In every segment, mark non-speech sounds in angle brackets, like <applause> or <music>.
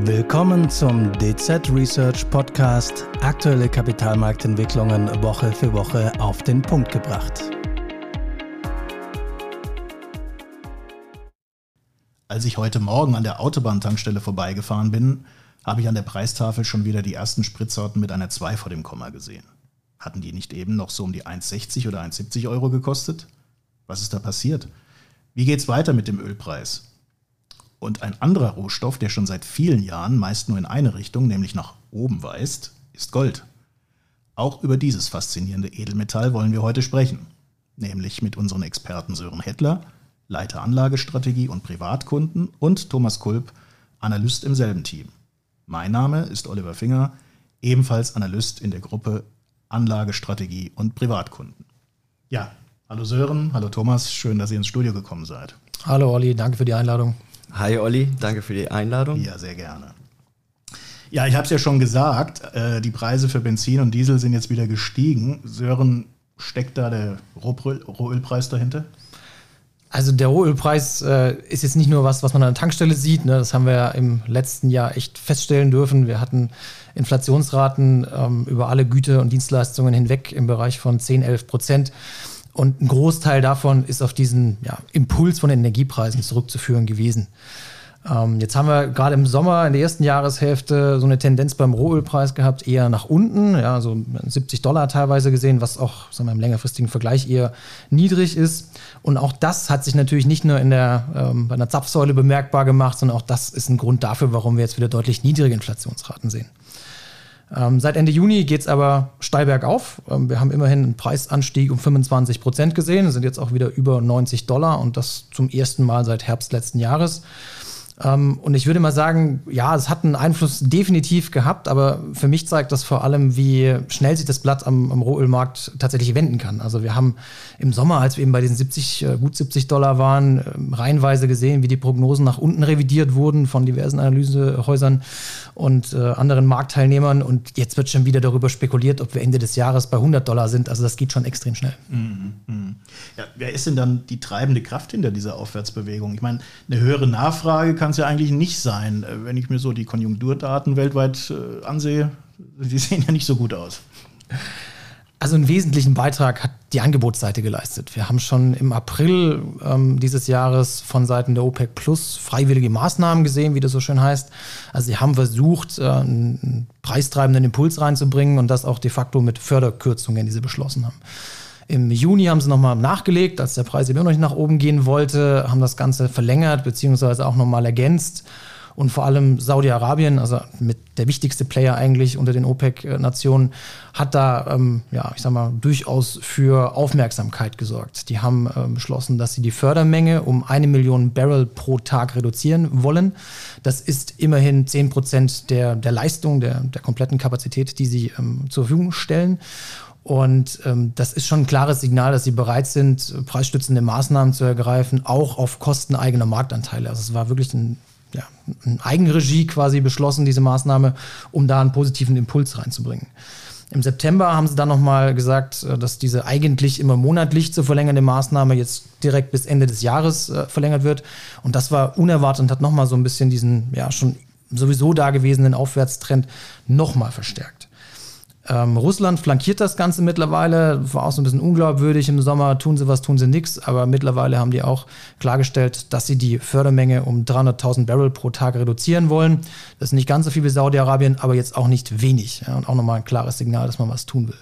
Willkommen zum DZ Research Podcast. Aktuelle Kapitalmarktentwicklungen Woche für Woche auf den Punkt gebracht. Als ich heute Morgen an der Autobahntankstelle vorbeigefahren bin, habe ich an der Preistafel schon wieder die ersten Spritsorten mit einer 2 vor dem Komma gesehen. Hatten die nicht eben noch so um die 1,60 oder 1,70 Euro gekostet? Was ist da passiert? Wie geht's weiter mit dem Ölpreis? Und ein anderer Rohstoff, der schon seit vielen Jahren meist nur in eine Richtung, nämlich nach oben weist, ist Gold. Auch über dieses faszinierende Edelmetall wollen wir heute sprechen, nämlich mit unseren Experten Sören Hettler, Leiter Anlagestrategie und Privatkunden und Thomas Kulp, Analyst im selben Team. Mein Name ist Oliver Finger, ebenfalls Analyst in der Gruppe Anlagestrategie und Privatkunden. Ja, hallo Sören, hallo Thomas, schön, dass ihr ins Studio gekommen seid. Hallo Olli, danke für die Einladung. Hi Olli, danke für die Einladung. Ja, sehr gerne. Ja, ich habe es ja schon gesagt, äh, die Preise für Benzin und Diesel sind jetzt wieder gestiegen. Sören, steckt da der Rohölpreis dahinter? Also der Rohölpreis äh, ist jetzt nicht nur was, was man an der Tankstelle sieht. Ne? Das haben wir ja im letzten Jahr echt feststellen dürfen. Wir hatten Inflationsraten ähm, über alle Güter und Dienstleistungen hinweg im Bereich von 10, 11 Prozent. Und ein Großteil davon ist auf diesen ja, Impuls von Energiepreisen zurückzuführen gewesen. Ähm, jetzt haben wir gerade im Sommer in der ersten Jahreshälfte so eine Tendenz beim Rohölpreis gehabt, eher nach unten, ja, so 70 Dollar teilweise gesehen, was auch sagen wir, im längerfristigen Vergleich eher niedrig ist. Und auch das hat sich natürlich nicht nur in der, ähm, bei einer Zapfsäule bemerkbar gemacht, sondern auch das ist ein Grund dafür, warum wir jetzt wieder deutlich niedrige Inflationsraten sehen. Ähm, seit Ende Juni geht es aber steil bergauf. Ähm, wir haben immerhin einen Preisanstieg um 25 Prozent gesehen, sind jetzt auch wieder über 90 Dollar und das zum ersten Mal seit Herbst letzten Jahres. Ähm, und ich würde mal sagen, ja, es hat einen Einfluss definitiv gehabt, aber für mich zeigt das vor allem, wie schnell sich das Blatt am, am Rohölmarkt tatsächlich wenden kann. Also wir haben im Sommer, als wir eben bei diesen 70, äh, gut 70 Dollar waren, äh, reihenweise gesehen, wie die Prognosen nach unten revidiert wurden von diversen Analysehäusern und äh, anderen Marktteilnehmern. Und jetzt wird schon wieder darüber spekuliert, ob wir Ende des Jahres bei 100 Dollar sind. Also das geht schon extrem schnell. Mhm, mh. ja, wer ist denn dann die treibende Kraft hinter dieser Aufwärtsbewegung? Ich meine, eine höhere Nachfrage kann es ja eigentlich nicht sein. Äh, wenn ich mir so die Konjunkturdaten weltweit äh, ansehe, die <laughs> sehen ja nicht so gut aus. Also einen wesentlichen Beitrag hat die Angebotsseite geleistet. Wir haben schon im April ähm, dieses Jahres von Seiten der OPEC Plus freiwillige Maßnahmen gesehen, wie das so schön heißt. Also sie haben versucht, äh, einen preistreibenden Impuls reinzubringen und das auch de facto mit Förderkürzungen, die sie beschlossen haben. Im Juni haben sie nochmal nachgelegt, als der Preis immer noch nicht nach oben gehen wollte, haben das Ganze verlängert beziehungsweise auch nochmal ergänzt und vor allem Saudi-Arabien, also mit der wichtigste Player eigentlich unter den OPEC-Nationen, hat da, ähm, ja, ich sag mal, durchaus für Aufmerksamkeit gesorgt. Die haben ähm, beschlossen, dass sie die Fördermenge um eine Million Barrel pro Tag reduzieren wollen. Das ist immerhin 10 Prozent der, der Leistung, der, der kompletten Kapazität, die sie ähm, zur Verfügung stellen. Und ähm, das ist schon ein klares Signal, dass sie bereit sind, preisstützende Maßnahmen zu ergreifen, auch auf Kosten eigener Marktanteile. Also es war wirklich ein ja, in Eigenregie quasi beschlossen, diese Maßnahme, um da einen positiven Impuls reinzubringen. Im September haben sie dann nochmal gesagt, äh, dass diese eigentlich immer monatlich zu verlängernde Maßnahme jetzt direkt bis Ende des Jahres äh, verlängert wird. Und das war unerwartet und hat nochmal so ein bisschen diesen, ja, schon sowieso dagewesenen Aufwärtstrend nochmal verstärkt. Ähm, Russland flankiert das Ganze mittlerweile, war auch so ein bisschen unglaubwürdig im Sommer, tun sie was, tun sie nichts, aber mittlerweile haben die auch klargestellt, dass sie die Fördermenge um 300.000 Barrel pro Tag reduzieren wollen. Das ist nicht ganz so viel wie Saudi-Arabien, aber jetzt auch nicht wenig. Ja, und auch nochmal ein klares Signal, dass man was tun will.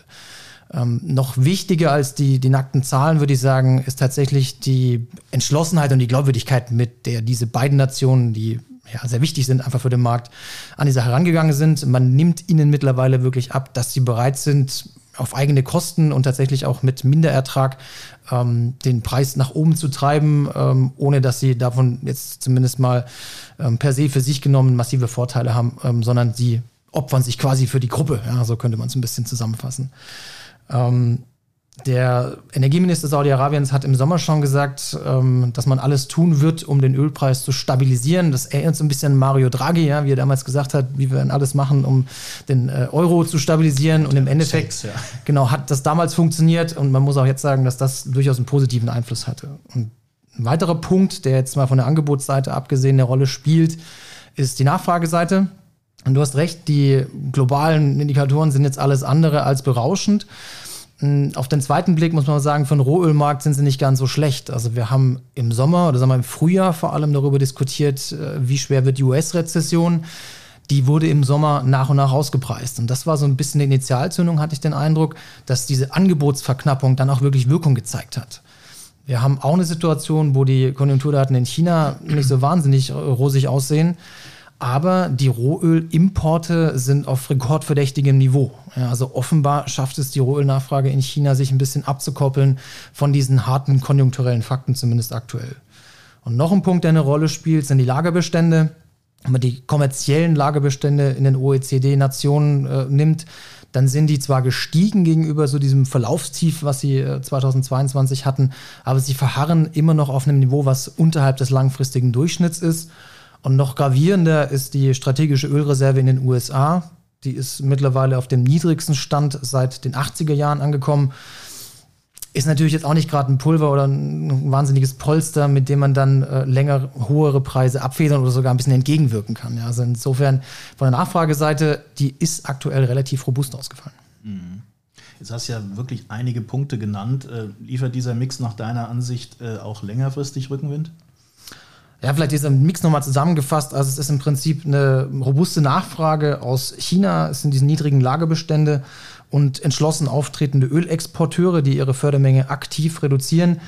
Ähm, noch wichtiger als die, die nackten Zahlen, würde ich sagen, ist tatsächlich die Entschlossenheit und die Glaubwürdigkeit, mit der diese beiden Nationen, die ja, sehr wichtig sind, einfach für den Markt, an die Sache herangegangen sind. Man nimmt ihnen mittlerweile wirklich ab, dass sie bereit sind, auf eigene Kosten und tatsächlich auch mit Minderertrag ähm, den Preis nach oben zu treiben, ähm, ohne dass sie davon jetzt zumindest mal ähm, per se für sich genommen massive Vorteile haben, ähm, sondern sie opfern sich quasi für die Gruppe. Ja, so könnte man es ein bisschen zusammenfassen. Ähm, der Energieminister Saudi-Arabiens hat im Sommer schon gesagt, ähm, dass man alles tun wird, um den Ölpreis zu stabilisieren. Das erinnert so ein bisschen an Mario Draghi, ja, wie er damals gesagt hat, wie wir werden alles machen, um den äh, Euro zu stabilisieren. Und im Endeffekt Sex, ja. genau hat das damals funktioniert. Und man muss auch jetzt sagen, dass das durchaus einen positiven Einfluss hatte. Und ein weiterer Punkt, der jetzt mal von der Angebotsseite abgesehen eine Rolle spielt, ist die Nachfrageseite. Und du hast recht, die globalen Indikatoren sind jetzt alles andere als berauschend. Auf den zweiten Blick muss man sagen, für den Rohölmarkt sind sie nicht ganz so schlecht. Also wir haben im Sommer oder sagen wir im Frühjahr vor allem darüber diskutiert, äh, wie schwer wird die US-Rezession. Die wurde im Sommer nach und nach ausgepreist. Und das war so ein bisschen eine Initialzündung, hatte ich den Eindruck, dass diese Angebotsverknappung dann auch wirklich Wirkung gezeigt hat. Wir haben auch eine Situation, wo die Konjunkturdaten in China nicht so wahnsinnig rosig aussehen. Aber die Rohölimporte sind auf rekordverdächtigem Niveau. Ja, also offenbar schafft es die Rohölnachfrage in China, sich ein bisschen abzukoppeln von diesen harten konjunkturellen Fakten, zumindest aktuell. Und noch ein Punkt, der eine Rolle spielt, sind die Lagerbestände. Wenn man die kommerziellen Lagerbestände in den OECD-Nationen äh, nimmt, dann sind die zwar gestiegen gegenüber so diesem Verlaufstief, was sie äh, 2022 hatten, aber sie verharren immer noch auf einem Niveau, was unterhalb des langfristigen Durchschnitts ist. Und noch gravierender ist die strategische Ölreserve in den USA. Die ist mittlerweile auf dem niedrigsten Stand seit den 80er Jahren angekommen. Ist natürlich jetzt auch nicht gerade ein Pulver oder ein wahnsinniges Polster, mit dem man dann äh, länger höhere Preise abfedern oder sogar ein bisschen entgegenwirken kann. Ja, also insofern von der Nachfrageseite, die ist aktuell relativ robust ausgefallen. Mhm. Jetzt hast du ja wirklich einige Punkte genannt. Äh, liefert dieser Mix nach deiner Ansicht äh, auch längerfristig Rückenwind? Ja, vielleicht dieser Mix nochmal zusammengefasst. Also es ist im Prinzip eine robuste Nachfrage aus China. Es sind diese niedrigen Lagerbestände und entschlossen auftretende Ölexporteure, die ihre Fördermenge aktiv reduzieren.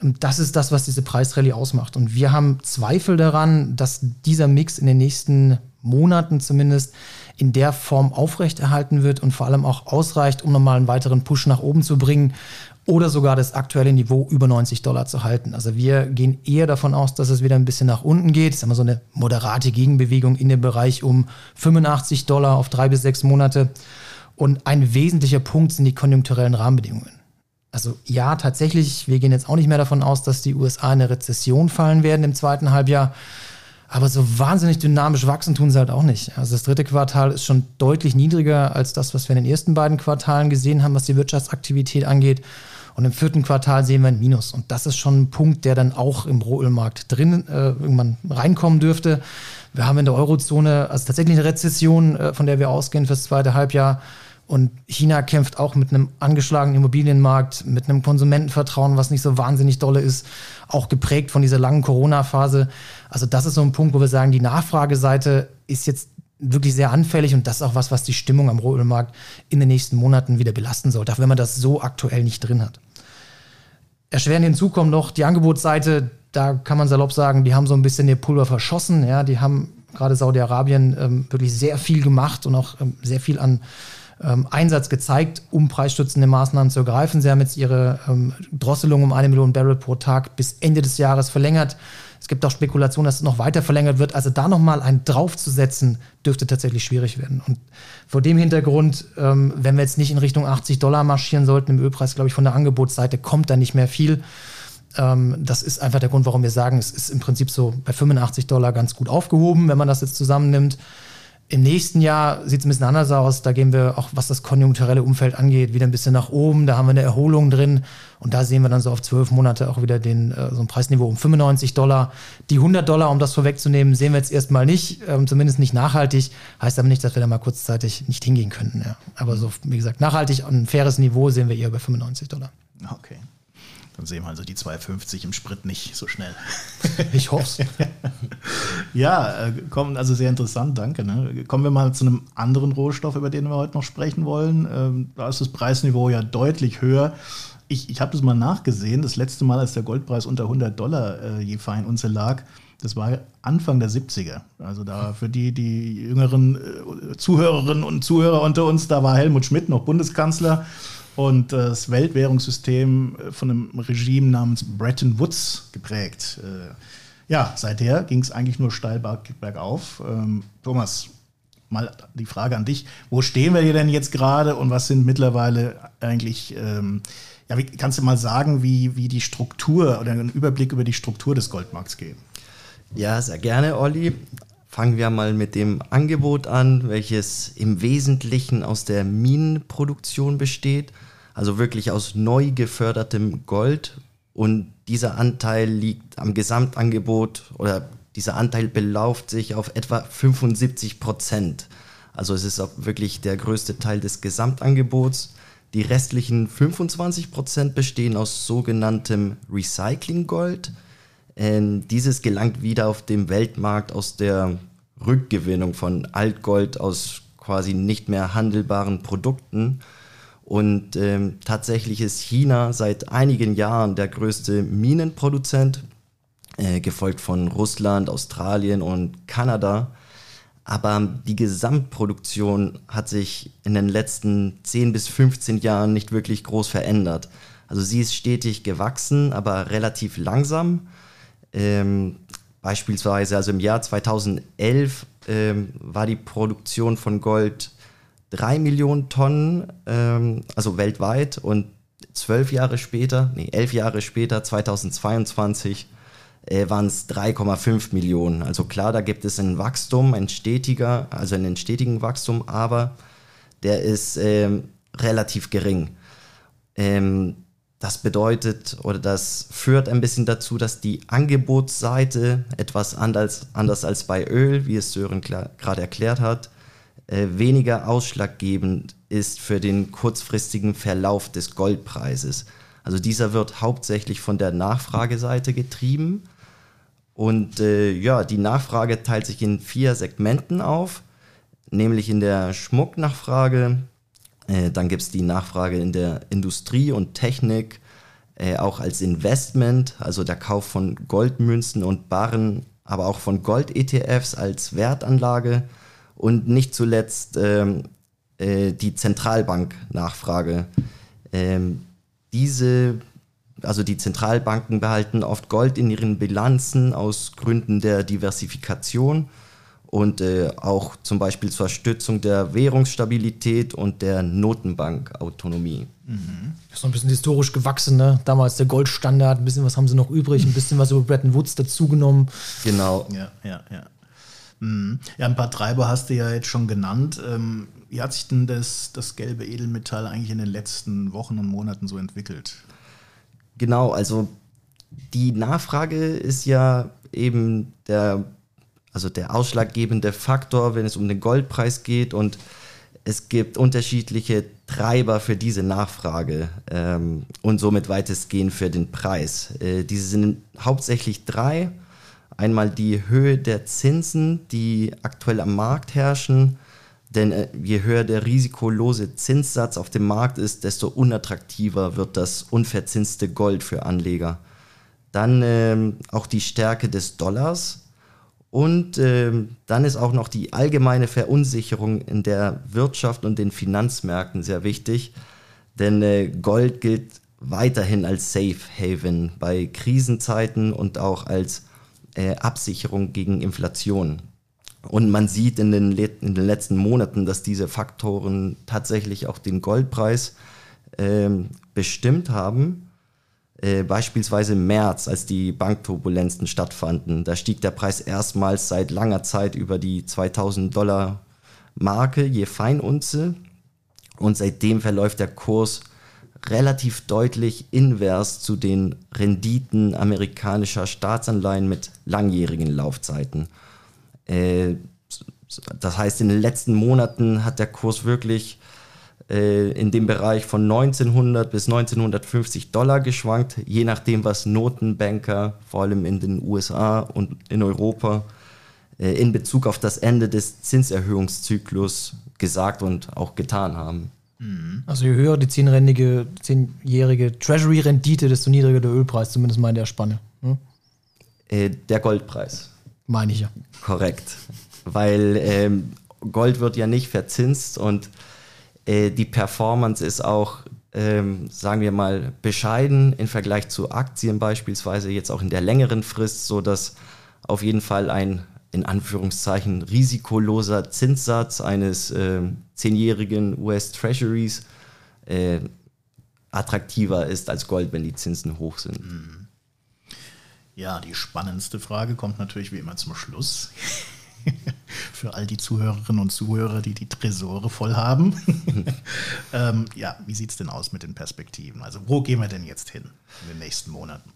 Das ist das, was diese Preisrallye ausmacht. Und wir haben Zweifel daran, dass dieser Mix in den nächsten Monaten zumindest in der Form aufrechterhalten wird und vor allem auch ausreicht, um nochmal einen weiteren Push nach oben zu bringen oder sogar das aktuelle Niveau über 90 Dollar zu halten. Also wir gehen eher davon aus, dass es wieder ein bisschen nach unten geht. Sage mal so eine moderate Gegenbewegung in dem Bereich um 85 Dollar auf drei bis sechs Monate. Und ein wesentlicher Punkt sind die konjunkturellen Rahmenbedingungen. Also ja, tatsächlich, wir gehen jetzt auch nicht mehr davon aus, dass die USA in eine Rezession fallen werden im zweiten Halbjahr. Aber so wahnsinnig dynamisch wachsen tun sie halt auch nicht. Also das dritte Quartal ist schon deutlich niedriger als das, was wir in den ersten beiden Quartalen gesehen haben, was die Wirtschaftsaktivität angeht. Und im vierten Quartal sehen wir ein Minus. Und das ist schon ein Punkt, der dann auch im Rohölmarkt drin äh, irgendwann reinkommen dürfte. Wir haben in der Eurozone also tatsächlich eine Rezession, äh, von der wir ausgehen fürs zweite Halbjahr. Und China kämpft auch mit einem angeschlagenen Immobilienmarkt, mit einem Konsumentenvertrauen, was nicht so wahnsinnig dolle ist, auch geprägt von dieser langen Corona-Phase. Also das ist so ein Punkt, wo wir sagen, die Nachfrageseite ist jetzt wirklich sehr anfällig und das ist auch was, was die Stimmung am Rohölmarkt in den nächsten Monaten wieder belasten sollte, auch wenn man das so aktuell nicht drin hat. Erschwerend hinzu kommt noch die Angebotsseite, da kann man salopp sagen, die haben so ein bisschen ihr Pulver verschossen. Ja, die haben gerade Saudi-Arabien ähm, wirklich sehr viel gemacht und auch ähm, sehr viel an ähm, Einsatz gezeigt, um preisstützende Maßnahmen zu ergreifen. Sie haben jetzt ihre ähm, Drosselung um eine Million Barrel pro Tag bis Ende des Jahres verlängert. Es gibt auch Spekulationen, dass es noch weiter verlängert wird. Also da nochmal einen draufzusetzen, dürfte tatsächlich schwierig werden. Und vor dem Hintergrund, ähm, wenn wir jetzt nicht in Richtung 80 Dollar marschieren sollten im Ölpreis, glaube ich, von der Angebotsseite kommt da nicht mehr viel. Ähm, das ist einfach der Grund, warum wir sagen, es ist im Prinzip so bei 85 Dollar ganz gut aufgehoben, wenn man das jetzt zusammennimmt. Im nächsten Jahr sieht es ein bisschen anders aus. Da gehen wir auch, was das konjunkturelle Umfeld angeht, wieder ein bisschen nach oben. Da haben wir eine Erholung drin. Und da sehen wir dann so auf zwölf Monate auch wieder den, äh, so ein Preisniveau um 95 Dollar. Die 100 Dollar, um das vorwegzunehmen, sehen wir jetzt erstmal nicht. Ähm, zumindest nicht nachhaltig. Heißt aber nicht, dass wir da mal kurzzeitig nicht hingehen könnten. Ja. Aber so, wie gesagt, nachhaltig und ein faires Niveau sehen wir eher bei 95 Dollar. Okay. Dann sehen wir also die 250 im Sprit nicht so schnell. <laughs> Ich hoffe es. <laughs> ja, äh, kommen, also sehr interessant, danke. Ne? Kommen wir mal zu einem anderen Rohstoff, über den wir heute noch sprechen wollen. Ähm, da ist das Preisniveau ja deutlich höher. Ich, ich habe das mal nachgesehen. Das letzte Mal, als der Goldpreis unter 100 Dollar äh, je Feinunze lag, das war Anfang der 70er. Also da für die, die jüngeren äh, Zuhörerinnen und Zuhörer unter uns, da war Helmut Schmidt noch Bundeskanzler und das Weltwährungssystem äh, von einem Regime namens Bretton Woods geprägt. Äh, ja, seither ging es eigentlich nur steil bergauf. Ähm, Thomas, mal die Frage an dich. Wo stehen wir hier denn jetzt gerade und was sind mittlerweile eigentlich, ähm, ja, wie, kannst du mal sagen, wie, wie die Struktur oder einen Überblick über die Struktur des Goldmarkts geben? Ja, sehr gerne, Olli. Fangen wir mal mit dem Angebot an, welches im Wesentlichen aus der Minenproduktion besteht also wirklich aus neu gefördertem Gold. Und dieser Anteil liegt am Gesamtangebot oder dieser Anteil belauft sich auf etwa 75 Prozent. Also es ist auch wirklich der größte Teil des Gesamtangebots. Die restlichen 25 Prozent bestehen aus sogenanntem Recycling-Gold. Ähm, dieses gelangt wieder auf dem Weltmarkt aus der Rückgewinnung von Altgold aus quasi nicht mehr handelbaren Produkten. Und ähm, tatsächlich ist China seit einigen Jahren der größte Minenproduzent, äh, gefolgt von Russland, Australien und Kanada. Aber die Gesamtproduktion hat sich in den letzten 10 bis 15 Jahren nicht wirklich groß verändert. Also sie ist stetig gewachsen, aber relativ langsam. Ähm, beispielsweise, also im Jahr 2011 ähm, war die Produktion von Gold 3 Millionen Tonnen, ähm, also weltweit. Und zwölf Jahre später, nee, elf Jahre später, 2022, äh, waren es 3,5 Millionen. Also klar, da gibt es ein Wachstum, ein stetiger, also einen stetigen Wachstum, aber der ist ähm, relativ gering. Ähm, das bedeutet oder das führt ein bisschen dazu, dass die Angebotsseite etwas anders, anders als bei Öl, wie es Sören gerade erklärt hat, äh, weniger ausschlaggebend ist für den kurzfristigen Verlauf des Goldpreises. Also dieser wird hauptsächlich von der Nachfrageseite getrieben. Und äh, ja, die Nachfrage teilt sich in vier Segmenten auf, nämlich in der Schmucknachfrage, äh, dann gibt es die Nachfrage in der Industrie und Technik, äh, auch als Investment, also der Kauf von Goldmünzen und Barren, aber auch von Gold-ETFs als Wertanlage und nicht zuletzt ähm, äh, die Zentralbank-Nachfrage. Ähm, diese, also die Zentralbanken behalten oft Gold in ihren Bilanzen aus Gründen der Diversifikation und äh, auch zum Beispiel zur Stützung der Währungsstabilität und der Notenbankautonomie. Mhm. Das ist noch ein bisschen historisch gewachsen, ne? Damals der Goldstandard, ein bisschen was haben sie noch übrig, ein bisschen was über Bretton Woods dazugenommen. Genau. Ja, ja, ja. Mhm. Ja, ein paar Treiber hast du ja jetzt schon genannt. Ähm, wie hat sich denn das, das gelbe Edelmetall eigentlich in den letzten Wochen und Monaten so entwickelt? Genau, also die Nachfrage ist ja eben der also der ausschlaggebende Faktor, wenn es um den Goldpreis geht. Und es gibt unterschiedliche Treiber für diese Nachfrage ähm, und somit weitestgehend für den Preis. Äh, diese sind hauptsächlich drei. Einmal die Höhe der Zinsen, die aktuell am Markt herrschen. Denn äh, je höher der risikolose Zinssatz auf dem Markt ist, desto unattraktiver wird das unverzinste Gold für Anleger. Dann ähm, auch die Stärke des Dollars. Und äh, dann ist auch noch die allgemeine Verunsicherung in der Wirtschaft und den Finanzmärkten sehr wichtig, denn äh, Gold gilt weiterhin als Safe Haven bei Krisenzeiten und auch als äh, Absicherung gegen Inflation. Und man sieht in den, in den, letzten Monaten, dass diese Faktoren tatsächlich auch den Goldpreis ähm, bestimmt haben. Äh, beispielsweise im März, als die Bankturbulenzen stattfanden. Da stieg der Preis erstmals seit langer Zeit über die 2000 Dollar Marke je Feinunze und seitdem verläuft der Kurs relativ deutlich invers zu den Renditen amerikanischer Staatsanleihen mit langjährigen Laufzeiten. Äh, das heißt, in den letzten Monaten hat der Kurs wirklich äh, in dem Bereich von 1900 bis 1950 Dollar geschwankt, je nachdem, was Notenbanker, vor allem in den USA und in Europa, äh, in Bezug auf das Ende des Zinserhöhungszyklus gesagt und auch getan haben. Mhm. Also je höher die zehnjährige, zehnjährige Treasury-Rendite, desto niedriger der Ölpreis, zumindest mal in der Spanne. Hm? Äh, der Goldpreis. Meine ich ja. Korrekt. Weil ähm, Gold wird ja nicht verzinst und äh, die Performance ist auch, ähm, sagen wir mal, bescheiden im Vergleich zu Aktien beispielsweise, jetzt auch in der längeren Frist, sodass auf jeden Fall ein in Anführungszeichen risikoloser Zinssatz eines äh, zehnjährigen US Treasuries äh, attraktiver ist als Gold, wenn die Zinsen hoch sind. Mhm. Ja, die spannendste Frage kommt natürlich wie immer zum Schluss. <laughs> für all die Zuhörerinnen und Zuhörer, die die Tresore voll haben. <laughs> ähm, ja, wie sieht es denn aus mit den Perspektiven? Also wo gehen wir denn jetzt hin in den nächsten Monaten?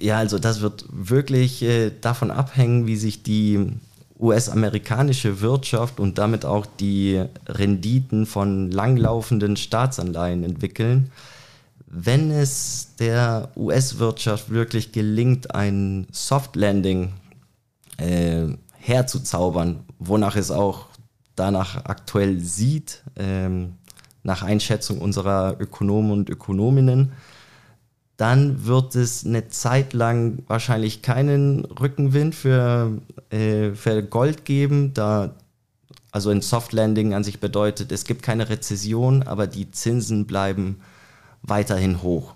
Ja, also das wird wirklich äh, davon abhängen, wie sich die US-amerikanische Wirtschaft und damit auch die Renditen von langlaufenden Staatsanleihen entwickeln. Wenn es der US-Wirtschaft wirklich gelingt, ein Soft Landing äh, herzuzaubern, wonach es auch danach aktuell sieht, ähm, nach Einschätzung unserer Ökonomen und Ökonominnen, dann wird es eine Zeit lang wahrscheinlich keinen Rückenwind für, äh, für Gold geben, da also ein Soft Landing an sich bedeutet, es gibt keine Rezession, aber die Zinsen bleiben weiterhin hoch.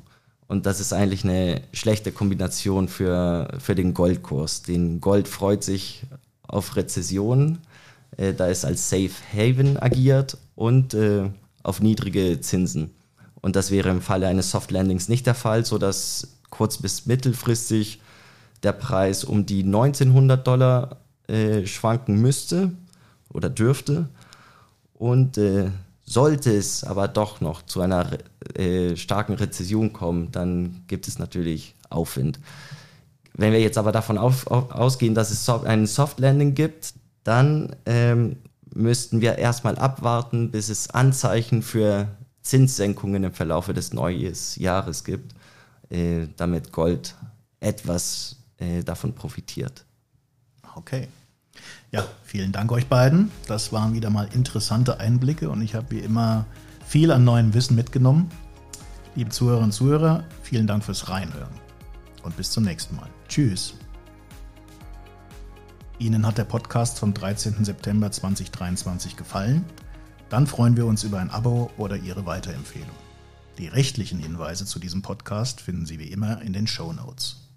Und das ist eigentlich eine schlechte Kombination für, für den Goldkurs. Den Gold freut sich auf Rezessionen, äh, da es als Safe Haven agiert und äh, auf niedrige Zinsen. Und das wäre im Falle eines Soft Landings nicht der Fall, sodass kurz- bis mittelfristig der Preis um die 1900 Dollar äh, schwanken müsste oder dürfte. Und äh, sollte es aber doch noch zu einer äh, starken Rezession kommen, dann gibt es natürlich Aufwind. Wenn wir jetzt aber davon auf, auf, ausgehen, dass es so, einen Soft Landing gibt, dann ähm, müssten wir erstmal abwarten, bis es Anzeichen für Zinssenkungen im Verlaufe des neuen Jahres gibt, äh, damit Gold etwas äh, davon profitiert. Okay. Ja, vielen Dank euch beiden. Das waren wieder mal interessante Einblicke und ich habe wie immer viel an neuem Wissen mitgenommen. Liebe Zuhörerinnen und Zuhörer, vielen Dank fürs Reinhören und bis zum nächsten Mal. Tschüss. Ihnen hat der Podcast vom 13. September 2023 gefallen? Dann freuen wir uns über ein Abo oder Ihre Weiterempfehlung. Die rechtlichen Hinweise zu diesem Podcast finden Sie wie immer in den Show Notes.